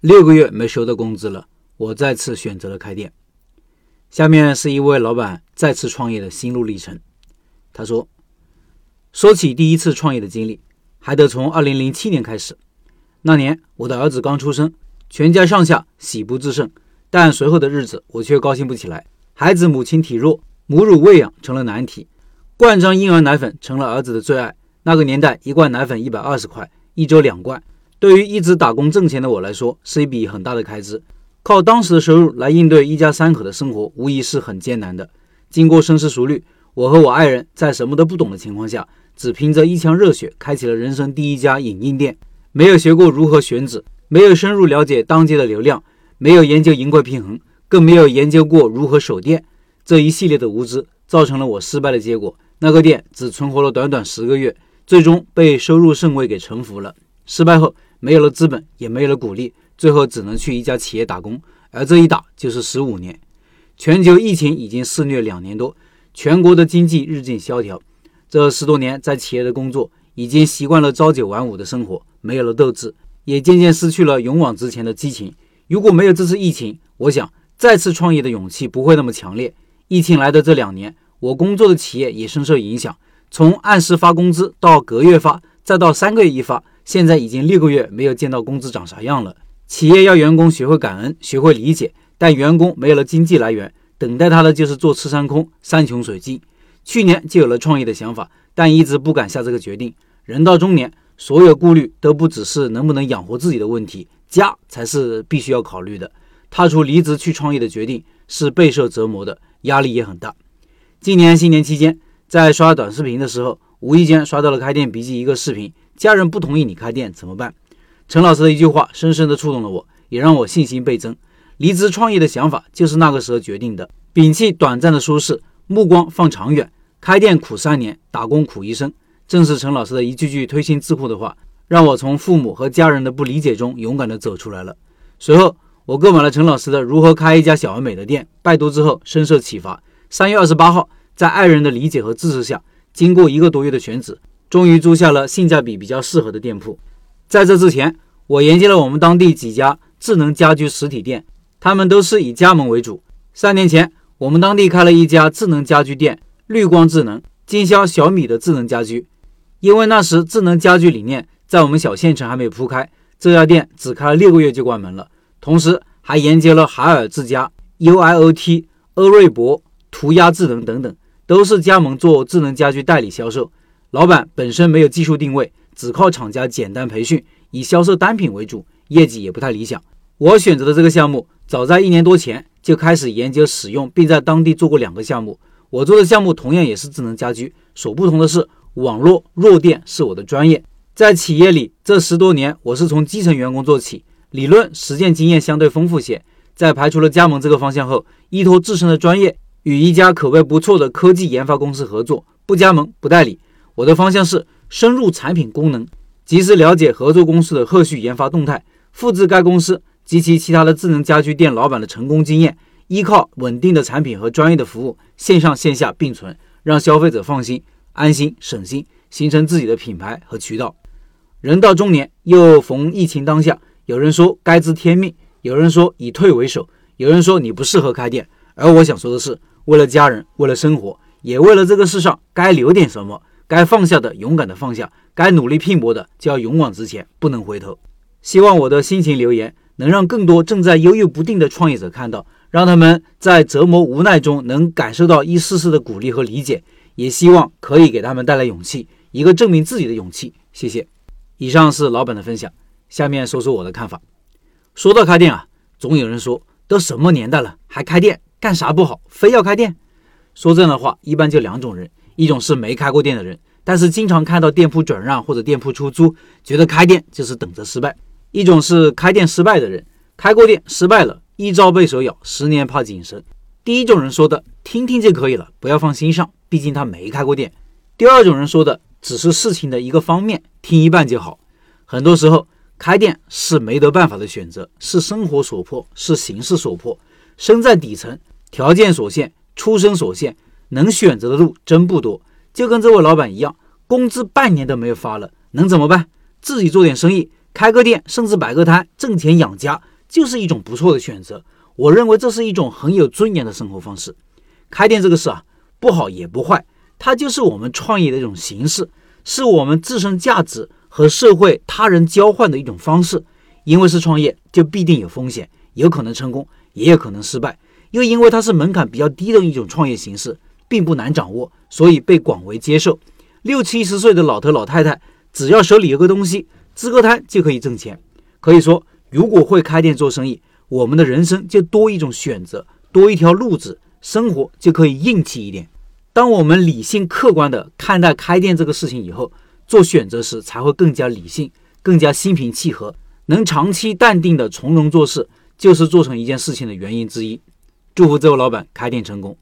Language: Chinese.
六个月没收到工资了，我再次选择了开店。下面是一位老板再次创业的心路历程。他说：“说起第一次创业的经历，还得从2007年开始。那年我的儿子刚出生，全家上下喜不自胜。但随后的日子，我却高兴不起来。孩子母亲体弱，母乳喂养成了难题，罐装婴儿奶粉成了儿子的最爱。那个年代，一罐奶粉一百二十块，一周两罐，对于一直打工挣钱的我来说，是一笔很大的开支。”靠当时的收入来应对一家三口的生活，无疑是很艰难的。经过深思熟虑，我和我爱人，在什么都不懂的情况下，只凭着一腔热血，开启了人生第一家影印店。没有学过如何选址，没有深入了解当街的流量，没有研究盈亏平衡，更没有研究过如何守店。这一系列的无知，造成了我失败的结果。那个店只存活了短短十个月，最终被收入甚微给沉浮了。失败后，没有了资本，也没有了鼓励。最后只能去一家企业打工，而这一打就是十五年。全球疫情已经肆虐两年多，全国的经济日渐萧条。这十多年在企业的工作，已经习惯了朝九晚五的生活，没有了斗志，也渐渐失去了勇往直前的激情。如果没有这次疫情，我想再次创业的勇气不会那么强烈。疫情来的这两年，我工作的企业也深受影响，从按时发工资到隔月发，再到三个月一发，现在已经六个月没有见到工资长啥样了。企业要员工学会感恩，学会理解，但员工没有了经济来源，等待他的就是坐吃山空、山穷水尽。去年就有了创业的想法，但一直不敢下这个决定。人到中年，所有顾虑都不只是能不能养活自己的问题，家才是必须要考虑的。踏出离职去创业的决定是备受折磨的，压力也很大。今年新年期间，在刷短视频的时候，无意间刷到了开店笔记一个视频：家人不同意你开店怎么办？陈老师的一句话深深地触动了我，也让我信心倍增。离职创业的想法就是那个时候决定的，摒弃短暂的舒适，目光放长远。开店苦三年，打工苦一生。正是陈老师的一句句推心置腹的话，让我从父母和家人的不理解中勇敢地走出来了。随后，我购买了陈老师的《如何开一家小而美的店》，拜读之后深受启发。三月二十八号，在爱人的理解和支持下，经过一个多月的选址，终于租下了性价比比较适合的店铺。在这之前，我研究了我们当地几家智能家居实体店，他们都是以加盟为主。三年前，我们当地开了一家智能家居店，绿光智能经销小米的智能家居。因为那时智能家居理念在我们小县城还没有铺开，这家店只开了六个月就关门了。同时，还研究了海尔智家、UIOT、欧瑞博、涂鸦智能等等，都是加盟做智能家居代理销售。老板本身没有技术定位。只靠厂家简单培训，以销售单品为主，业绩也不太理想。我选择的这个项目，早在一年多前就开始研究使用，并在当地做过两个项目。我做的项目同样也是智能家居，所不同的是，网络弱电是我的专业。在企业里这十多年，我是从基层员工做起，理论实践经验相对丰富些。在排除了加盟这个方向后，依托自身的专业，与一家口碑不错的科技研发公司合作，不加盟不代理。我的方向是。深入产品功能，及时了解合作公司的后续研发动态，复制该公司及其其他的智能家居店老板的成功经验，依靠稳定的产品和专业的服务，线上线下并存，让消费者放心、安心、省心，形成自己的品牌和渠道。人到中年，又逢疫情当下，有人说该知天命，有人说以退为守，有人说你不适合开店。而我想说的是，为了家人，为了生活，也为了这个世上该留点什么。该放下的勇敢的放下，该努力拼搏的就要勇往直前，不能回头。希望我的心情留言能让更多正在犹豫不定的创业者看到，让他们在折磨无奈中能感受到一丝丝的鼓励和理解。也希望可以给他们带来勇气，一个证明自己的勇气。谢谢。以上是老板的分享，下面说说我的看法。说到开店啊，总有人说，都什么年代了，还开店干啥不好，非要开店？说这样的话，一般就两种人。一种是没开过店的人，但是经常看到店铺转让或者店铺出租，觉得开店就是等着失败；一种是开店失败的人，开过店失败了，一朝被蛇咬，十年怕井绳。第一种人说的听听就可以了，不要放心上，毕竟他没开过店。第二种人说的只是事情的一个方面，听一半就好。很多时候开店是没得办法的选择，是生活所迫，是形势所迫。身在底层，条件所限，出身所限。能选择的路真不多，就跟这位老板一样，工资半年都没有发了，能怎么办？自己做点生意，开个店，甚至摆个摊，挣钱养家，就是一种不错的选择。我认为这是一种很有尊严的生活方式。开店这个事啊，不好也不坏，它就是我们创业的一种形式，是我们自身价值和社会他人交换的一种方式。因为是创业，就必定有风险，有可能成功，也有可能失败。又因为它是门槛比较低的一种创业形式，并不难掌握，所以被广为接受。六七十岁的老头老太太，只要手里有个东西，支个摊就可以挣钱。可以说，如果会开店做生意，我们的人生就多一种选择，多一条路子，生活就可以硬气一点。当我们理性客观地看待开店这个事情以后，做选择时才会更加理性，更加心平气和，能长期淡定地从容做事，就是做成一件事情的原因之一。祝福这位老板开店成功。